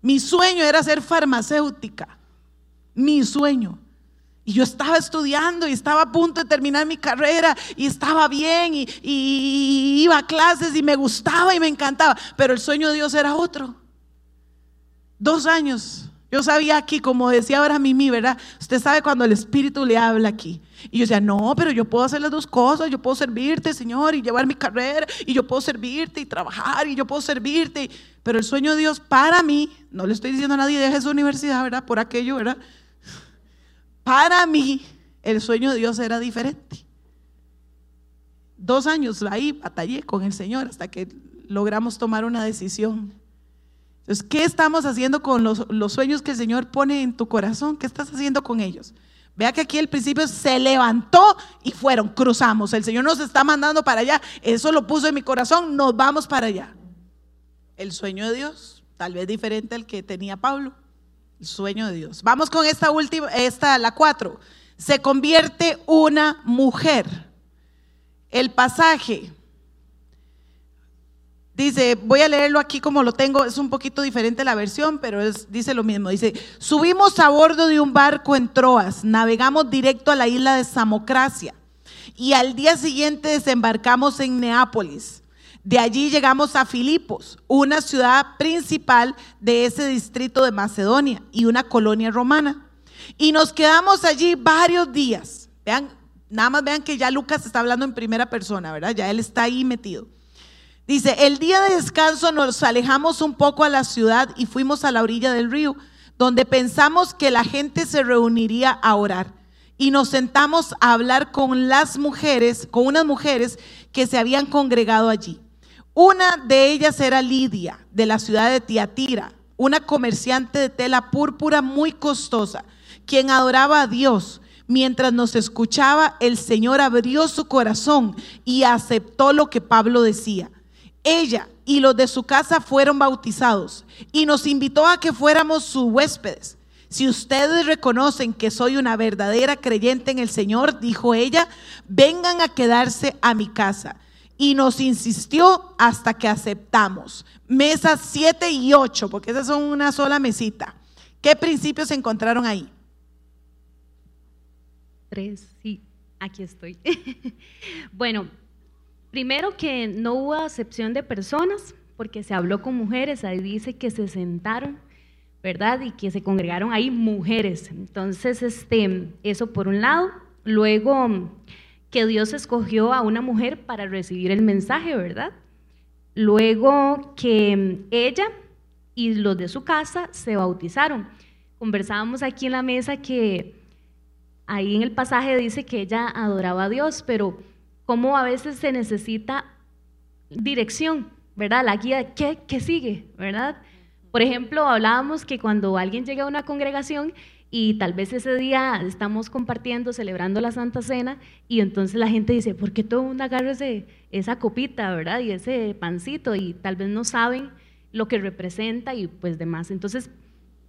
Mi sueño era ser farmacéutica, mi sueño. Y yo estaba estudiando y estaba a punto de terminar mi carrera y estaba bien y, y iba a clases y me gustaba y me encantaba, pero el sueño de Dios era otro. Dos años. Yo sabía aquí, como decía ahora Mimi, ¿verdad? Usted sabe cuando el Espíritu le habla aquí. Y yo decía, no, pero yo puedo hacer las dos cosas. Yo puedo servirte, Señor, y llevar mi carrera. Y yo puedo servirte y trabajar. Y yo puedo servirte. Pero el sueño de Dios para mí, no le estoy diciendo a nadie, deje su universidad, ¿verdad? Por aquello, ¿verdad? Para mí, el sueño de Dios era diferente. Dos años ahí batallé con el Señor hasta que logramos tomar una decisión. Entonces, ¿qué estamos haciendo con los, los, sueños que el Señor pone en tu corazón? ¿Qué estás haciendo con ellos? Vea que aquí el principio se levantó y fueron, cruzamos. El Señor nos está mandando para allá. Eso lo puso en mi corazón, nos vamos para allá. El sueño de Dios, tal vez diferente al que tenía Pablo. El sueño de Dios. Vamos con esta última, esta, la cuatro. Se convierte una mujer. El pasaje Dice, voy a leerlo aquí como lo tengo, es un poquito diferente la versión, pero es, dice lo mismo. Dice, subimos a bordo de un barco en Troas, navegamos directo a la isla de Samocracia y al día siguiente desembarcamos en Neápolis. De allí llegamos a Filipos, una ciudad principal de ese distrito de Macedonia y una colonia romana. Y nos quedamos allí varios días. Vean, nada más vean que ya Lucas está hablando en primera persona, ¿verdad? Ya él está ahí metido. Dice, el día de descanso nos alejamos un poco a la ciudad y fuimos a la orilla del río, donde pensamos que la gente se reuniría a orar. Y nos sentamos a hablar con las mujeres, con unas mujeres que se habían congregado allí. Una de ellas era Lidia, de la ciudad de Tiatira, una comerciante de tela púrpura muy costosa, quien adoraba a Dios. Mientras nos escuchaba, el Señor abrió su corazón y aceptó lo que Pablo decía. Ella y los de su casa fueron bautizados y nos invitó a que fuéramos sus huéspedes. Si ustedes reconocen que soy una verdadera creyente en el Señor, dijo ella, vengan a quedarse a mi casa. Y nos insistió hasta que aceptamos. Mesas 7 y 8, porque esas son una sola mesita. ¿Qué principios se encontraron ahí? Tres, sí, aquí estoy. bueno, Primero que no hubo acepción de personas, porque se habló con mujeres, ahí dice que se sentaron, ¿verdad? Y que se congregaron ahí mujeres. Entonces, este, eso por un lado. Luego, que Dios escogió a una mujer para recibir el mensaje, ¿verdad? Luego que ella y los de su casa se bautizaron. Conversábamos aquí en la mesa que ahí en el pasaje dice que ella adoraba a Dios, pero cómo a veces se necesita dirección, ¿verdad? La guía, ¿qué, qué sigue, verdad? Por ejemplo, hablábamos que cuando alguien llega a una congregación y tal vez ese día estamos compartiendo, celebrando la Santa Cena, y entonces la gente dice, ¿por qué todo el mundo agarra esa copita, verdad? Y ese pancito, y tal vez no saben lo que representa y pues demás. Entonces,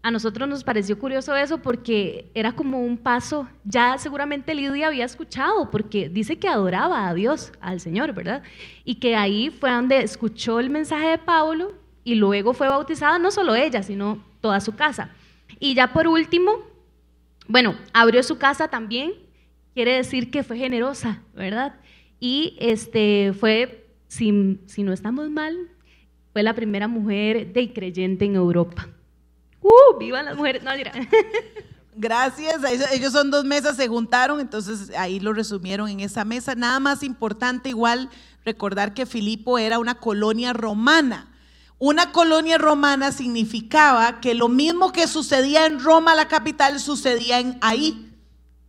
a nosotros nos pareció curioso eso porque era como un paso, ya seguramente Lidia había escuchado, porque dice que adoraba a Dios, al Señor, ¿verdad? Y que ahí fue donde escuchó el mensaje de Pablo y luego fue bautizada no solo ella, sino toda su casa. Y ya por último, bueno, abrió su casa también, quiere decir que fue generosa, ¿verdad? Y este fue, si, si no estamos mal, fue la primera mujer de creyente en Europa. ¡Uh! ¡Vivan las mujeres! No. Gracias. Ellos son dos mesas, se juntaron, entonces ahí lo resumieron en esa mesa. Nada más importante, igual, recordar que Filipo era una colonia romana. Una colonia romana significaba que lo mismo que sucedía en Roma, la capital, sucedía en ahí,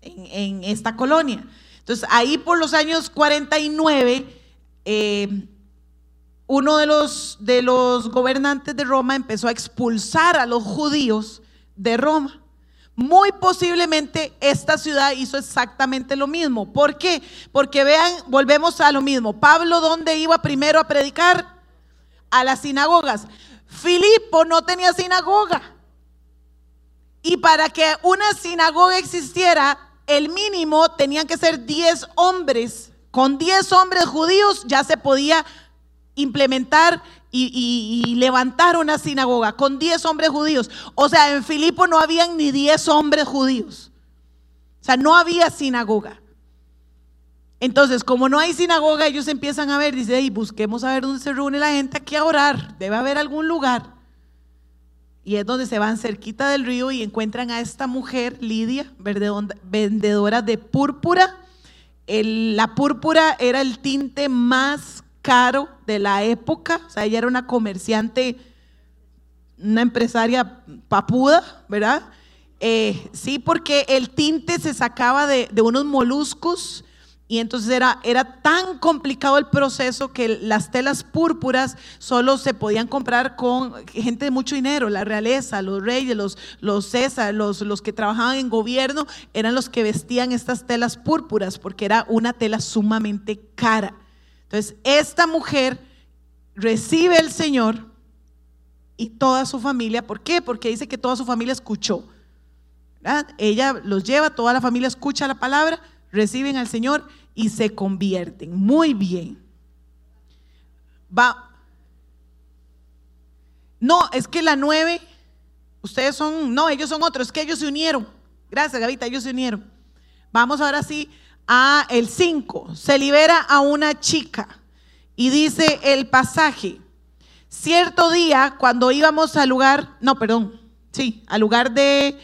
en, esta colonia. Entonces, ahí por los años 49, eh, uno de los, de los gobernantes de Roma empezó a expulsar a los judíos de Roma. Muy posiblemente esta ciudad hizo exactamente lo mismo. ¿Por qué? Porque vean, volvemos a lo mismo. Pablo, ¿dónde iba primero a predicar? A las sinagogas. Filipo no tenía sinagoga. Y para que una sinagoga existiera, el mínimo tenían que ser 10 hombres. Con 10 hombres judíos ya se podía implementar y, levantar una sinagoga. Con 10 hombres judíos. O sea, en Filipo no habían ni 10 hombres judíos. O sea, no había sinagoga. Entonces, como no hay sinagoga, ellos empiezan a ver, dice, y busquemos a ver dónde se reúne la gente aquí a orar. Debe haber algún lugar. Y es donde se van cerquita del río y encuentran a esta mujer, Lidia, vendedora de púrpura. La púrpura era el tinte más caro de la época. O sea, ella era una comerciante, una empresaria papuda, ¿verdad? Eh, sí, porque el tinte se sacaba de unos moluscos y entonces era, era tan complicado el proceso que las telas púrpuras solo se podían comprar con gente de mucho dinero, la realeza, los reyes, los, los César, los, los que trabajaban en gobierno, eran los que vestían estas telas púrpuras porque era una tela sumamente cara. Entonces, esta mujer recibe el Señor y toda su familia, ¿por qué? Porque dice que toda su familia escuchó. Ella los lleva, toda la familia escucha la palabra, reciben al Señor y se convierten. Muy bien. Va. No, es que la nueve, ustedes son, no, ellos son otros, es que ellos se unieron. Gracias, Gavita, ellos se unieron. Vamos ahora sí a el 5. Se libera a una chica y dice el pasaje. Cierto día, cuando íbamos al lugar, no, perdón, sí, al lugar de,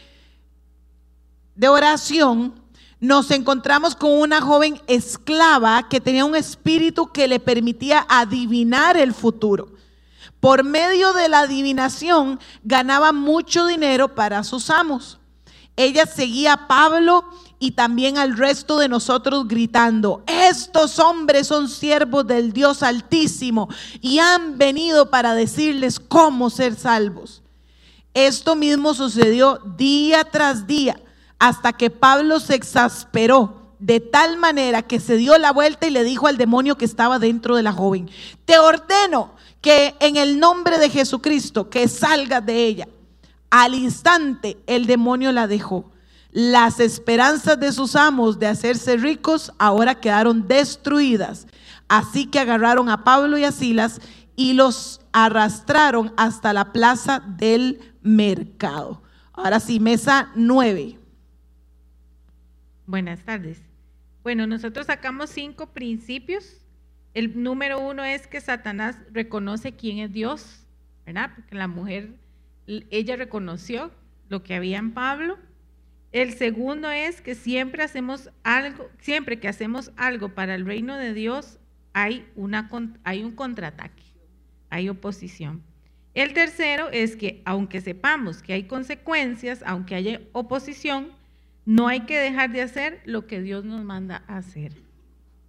de oración, nos encontramos con una joven esclava que tenía un espíritu que le permitía adivinar el futuro. Por medio de la adivinación ganaba mucho dinero para sus amos. Ella seguía a Pablo y también al resto de nosotros gritando, estos hombres son siervos del Dios Altísimo y han venido para decirles cómo ser salvos. Esto mismo sucedió día tras día hasta que Pablo se exasperó de tal manera que se dio la vuelta y le dijo al demonio que estaba dentro de la joven, te ordeno que en el nombre de Jesucristo que salgas de ella. Al instante el demonio la dejó. Las esperanzas de sus amos de hacerse ricos ahora quedaron destruidas. Así que agarraron a Pablo y a Silas y los arrastraron hasta la plaza del mercado. Ahora sí, mesa 9. Buenas tardes. Bueno, nosotros sacamos cinco principios. El número uno es que Satanás reconoce quién es Dios, ¿verdad? Porque la mujer, ella reconoció lo que había en Pablo. El segundo es que siempre hacemos algo, siempre que hacemos algo para el reino de Dios, hay, una, hay un contraataque, hay oposición. El tercero es que aunque sepamos que hay consecuencias, aunque haya oposición, no hay que dejar de hacer lo que Dios nos manda a hacer.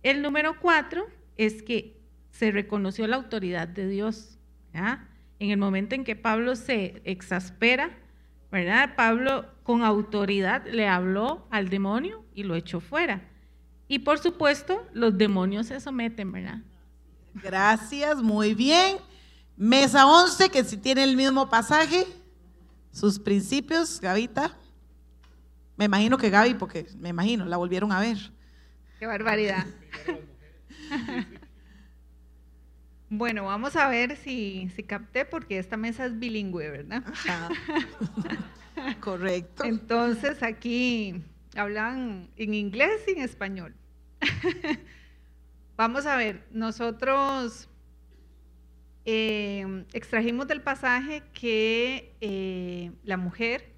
El número cuatro es que se reconoció la autoridad de Dios. En el momento en que Pablo se exaspera, ¿verdad? Pablo con autoridad le habló al demonio y lo echó fuera. Y por supuesto, los demonios se someten, ¿verdad? Gracias, muy bien. Mesa 11, que si tiene el mismo pasaje, sus principios, Gavita. Me imagino que Gaby, porque me imagino, la volvieron a ver. Qué barbaridad. Bueno, vamos a ver si, si capté, porque esta mesa es bilingüe, ¿verdad? Correcto. Entonces aquí hablan en inglés y en español. Vamos a ver, nosotros eh, extrajimos del pasaje que eh, la mujer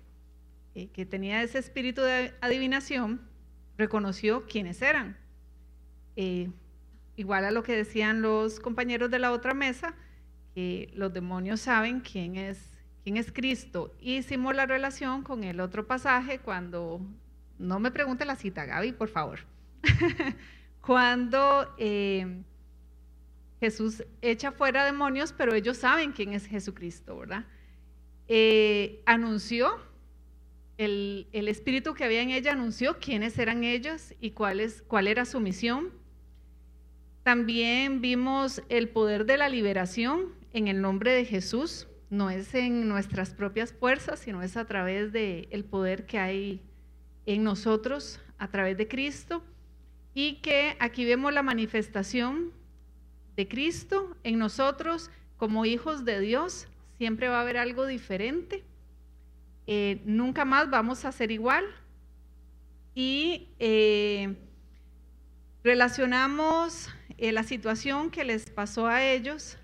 eh, que tenía ese espíritu de adivinación reconoció quiénes eran. Eh, igual a lo que decían los compañeros de la otra mesa, que los demonios saben quién es, quién es Cristo. Hicimos la relación con el otro pasaje cuando, no me pregunte la cita, Gaby, por favor. cuando eh, Jesús echa fuera demonios, pero ellos saben quién es Jesucristo, ¿verdad? Eh, anunció, el, espíritu que había en ella anunció quiénes eran ellos y cuál, es, cuál era su misión. También vimos el poder de la liberación en el nombre de Jesús. No es en nuestras propias fuerzas, sino es a través del el poder que hay en nosotros a través de Cristo y que aquí vemos la manifestación de Cristo en nosotros como hijos de Dios. Siempre va a haber algo diferente. Eh, nunca más vamos a ser igual. Y eh, relacionamos eh, la situación que les pasó a ellos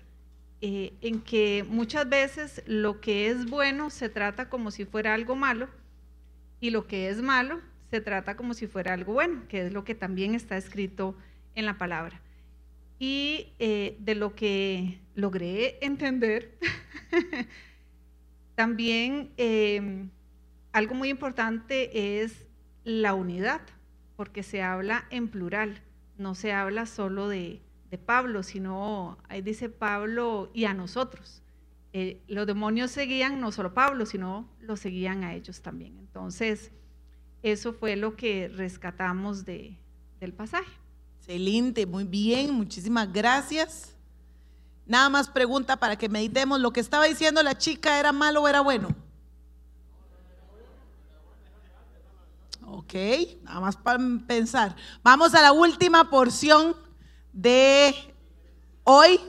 en que muchas veces lo que es bueno se trata como si fuera algo malo y lo que es malo se trata como si fuera algo bueno, que es lo que también está escrito en la palabra. Y de lo que logré entender, también em, algo muy importante es la unidad, porque se habla en plural, no se habla solo de, Pablo, sino ahí dice Pablo y a nosotros. Eh, los demonios seguían no solo a Pablo, sino lo seguían a ellos también. Entonces, eso fue lo que rescatamos de, del pasaje. Excelente, muy bien, muchísimas gracias. Nada más pregunta para que meditemos, ¿lo que estaba diciendo la chica era malo o era bueno? Ok, nada más para pensar. Vamos a la última porción de hoy.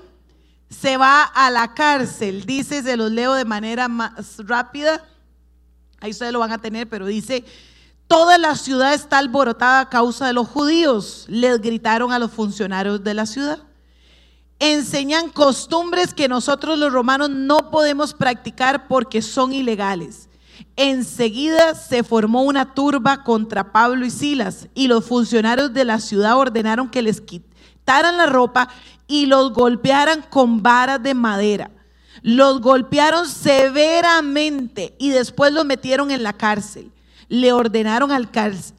Se va a la cárcel, dice, se los leo de manera más rápida. Ahí ustedes lo van a tener, pero dice, Toda la ciudad está alborotada a causa de los judíos, les gritaron a los funcionarios de la ciudad. Enseñan costumbres que nosotros los romanos no podemos practicar porque son ilegales. Enseguida se formó una turba contra Pablo y Silas y los funcionarios de la ciudad ordenaron que les quitaran la ropa y los golpearan con varas de madera. Los golpearon severamente y después los metieron en la cárcel le ordenaron al,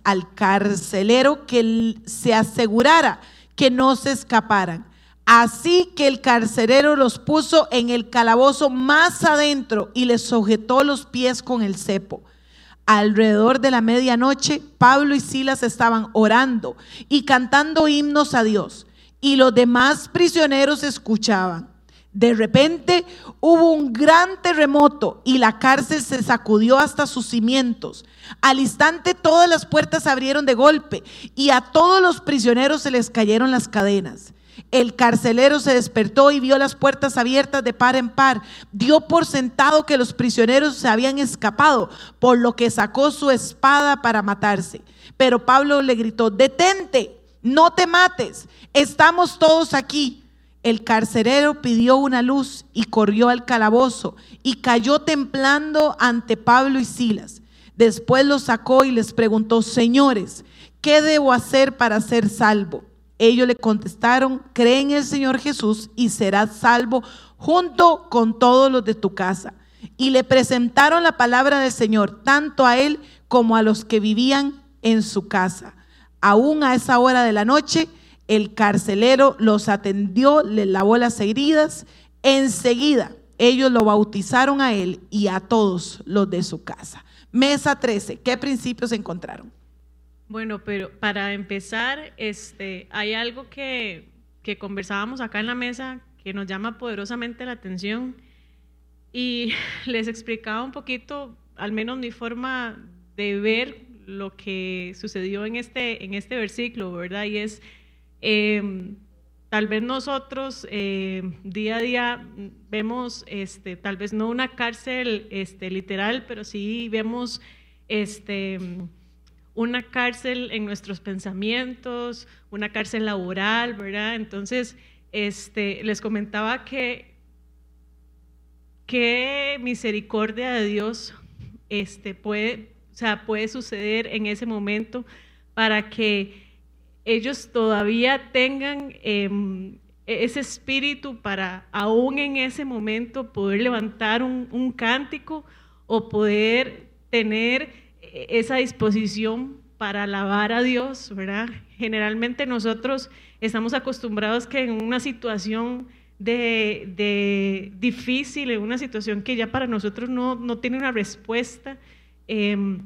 al carcelero que se asegurara que no se escaparan. Así que el carcelero los puso en el calabozo más adentro y les sujetó los pies con el cepo. Alrededor de la medianoche, Pablo y Silas estaban orando y cantando himnos a Dios, y los demás prisioneros escuchaban. De repente hubo un gran terremoto y la cárcel se sacudió hasta sus cimientos. Al instante todas las puertas abrieron de golpe y a todos los prisioneros se les cayeron las cadenas. El carcelero se despertó y vio las puertas abiertas de par en par. Dio por sentado que los prisioneros se habían escapado, por lo que sacó su espada para matarse. Pero Pablo le gritó, detente, no te mates, estamos todos aquí. El carcelero pidió una luz y corrió al calabozo y cayó temblando ante Pablo y Silas. Después los sacó y les preguntó, señores, ¿qué debo hacer para ser salvo? Ellos le contestaron, cree en el Señor Jesús y serás salvo junto con todos los de tu casa. Y le presentaron la palabra del Señor, tanto a él como a los que vivían en su casa. Aún a esa hora de la noche, el carcelero los atendió, le lavó las heridas. Enseguida ellos lo bautizaron a él y a todos los de su casa. Mesa 13, ¿qué principios encontraron? Bueno, pero para empezar, este, hay algo que, que conversábamos acá en la mesa que nos llama poderosamente la atención y les explicaba un poquito, al menos mi forma de ver lo que sucedió en este, en este versículo, ¿verdad? Y es Em, tal vez nosotros em, día a día vemos, este, tal vez no una cárcel este, literal, pero sí vemos este, una cárcel en nuestros pensamientos, una cárcel laboral, ¿verdad? Entonces, este, les comentaba que qué misericordia de Dios este, puede, o sea, puede suceder en ese momento para que ellos todavía tengan em, e-, ese espíritu para aún en ese momento poder levantar un, cántico o poder tener esa disposición para alabar a Dios, ¿verdad? Generalmente nosotros estamos acostumbrados que en una situación de, difícil, en una situación que ya para nosotros no, tiene una respuesta, em,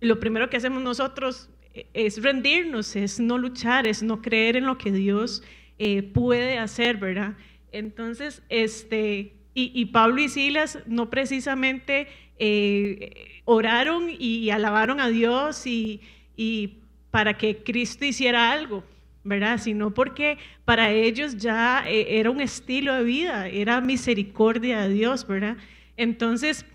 lo primero que hacemos nosotros es rendirnos, es no luchar, es no creer en lo que Dios eh, puede hacer, ¿verdad? Entonces, este, Y, Pablo y Silas no precisamente eh, oraron y alabaron a Dios y, para que Cristo hiciera algo, ¿verdad? Sino porque para ellos ya eh, era un estilo de vida, era misericordia de Dios, ¿verdad? Entonces,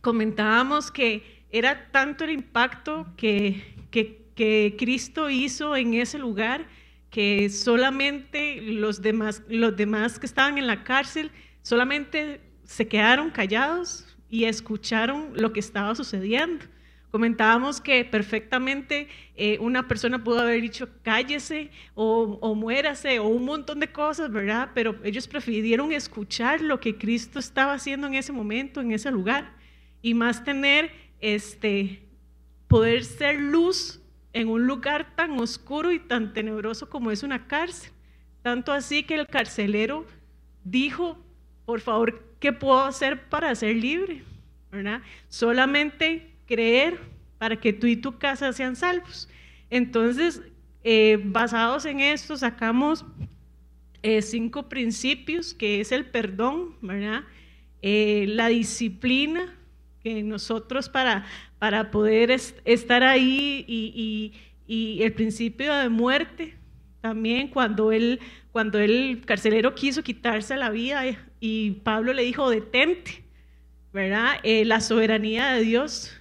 comentábamos que era tanto el impacto que, que, que Cristo hizo en ese lugar que solamente los demás, los demás que estaban en la cárcel solamente se quedaron callados y escucharon lo que estaba sucediendo. Comentábamos que perfectamente eh, una persona pudo haber dicho cállese o, o muérase o un montón de cosas, ¿verdad? Pero ellos prefirieron escuchar lo que Cristo estaba haciendo en ese momento, en ese lugar, y más tener este poder ser luz en un lugar tan oscuro y tan tenebroso como es una cárcel. Tanto así que el carcelero dijo, por favor, ¿qué puedo hacer para ser libre? ¿verdad? Solamente creer para que tú y tu casa sean salvos. Entonces, eh, basados en esto, sacamos eh, cinco principios, que es el perdón, ¿verdad? Eh, la disciplina, que nosotros para, para poder est estar ahí y, y, y, el principio de muerte, también cuando él, cuando el carcelero quiso quitarse la vida y Pablo le dijo, detente, ¿verdad? Eh, la soberanía de Dios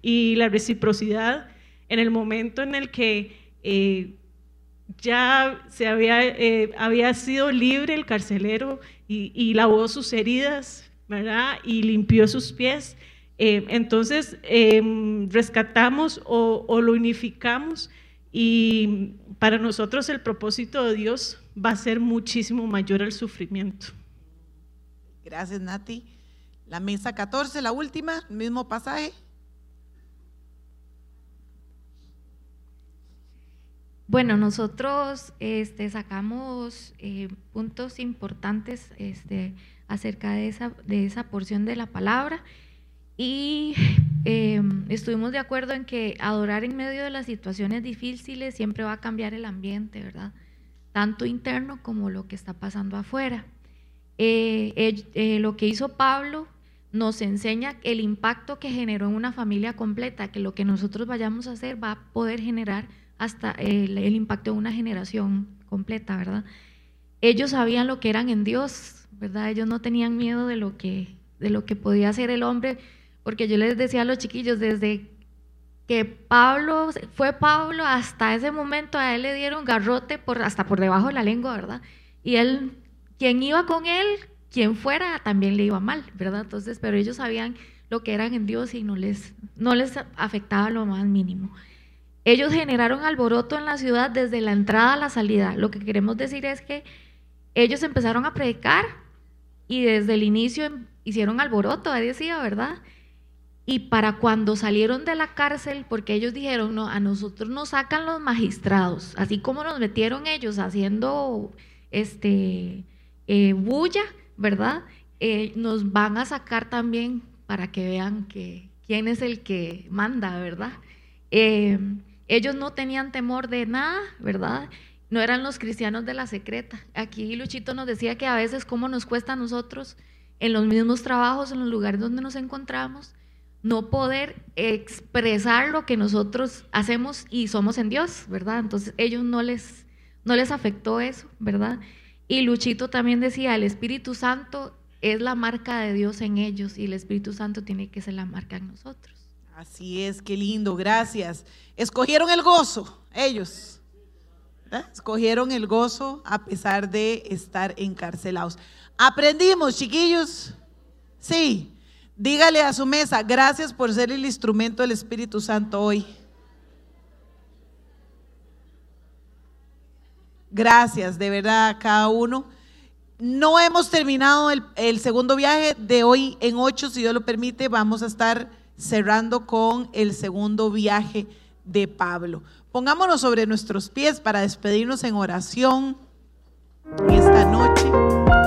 y la reciprocidad en el momento en el que eh, ya se había, eh, había sido libre el carcelero y, lavó sus heridas, ¿verdad? Y limpió sus pies. Eh, entonces, em, rescatamos o, o lo unificamos y para nosotros el propósito de Dios va a ser muchísimo mayor al sufrimiento. Gracias, Nati. La mesa 14, la última, mismo pasaje. Bueno, nosotros este, sacamos eh, puntos importantes este, acerca de esa, porción de la palabra y eh, estuvimos de acuerdo en que adorar en medio de las situaciones difíciles siempre va a cambiar el ambiente, ¿verdad? Tanto interno como lo que está pasando afuera. Eh, eh, lo que hizo Pablo nos enseña el impacto que generó en una familia completa, que lo que nosotros vayamos a hacer va a poder generar hasta el, impacto de una generación completa, ¿verdad? Ellos sabían lo que eran en Dios, ¿verdad? Ellos no tenían miedo de lo que, de lo que podía hacer el hombre, porque yo les decía a los chiquillos, desde que Pablo, fue Pablo, hasta ese momento a él le dieron garrote hasta por debajo de la lengua, ¿verdad? Y él, quien iba con él, quien fuera, también le iba mal, ¿verdad? Entonces, pero ellos sabían lo que eran en Dios y no les, no les afectaba lo más mínimo. Ellos generaron alboroto en la ciudad desde la entrada a la salida. Lo que queremos decir es que ellos empezaron a predicar y desde el inicio hicieron alboroto, ahí decía, ¿verdad? Y para cuando salieron de la cárcel, porque ellos dijeron, no, a nosotros nos sacan los magistrados, así como nos metieron ellos haciendo este eh, bulla, ¿verdad? Eh, nos van a sacar también para que vean que quién es el que manda, ¿verdad? Eh, ellos no tenían temor de nada, ¿verdad? No eran los cristianos de la secreta. Aquí Luchito nos decía que a veces cómo nos cuesta a nosotros en los mismos trabajos, en los lugares donde nos encontramos, no poder expresar lo que nosotros hacemos y somos en Dios, ¿verdad? Entonces ellos no les, no les afectó eso, ¿verdad? Y Luchito también decía, el Espíritu Santo es la marca de Dios en ellos y el Espíritu Santo tiene que ser la marca en nosotros. Así es, qué lindo, gracias. Escogieron el gozo, ellos. Escogieron el gozo a pesar de estar encarcelados. Aprendimos, chiquillos. Sí. Dígale a su mesa, gracias por ser el instrumento del Espíritu Santo hoy. Gracias, de verdad, a cada uno. No hemos terminado el, segundo viaje de hoy en ocho, si Dios lo permite, vamos a estar cerrando con el segundo viaje de Pablo. Pongámonos sobre nuestros pies para despedirnos en oración esta noche.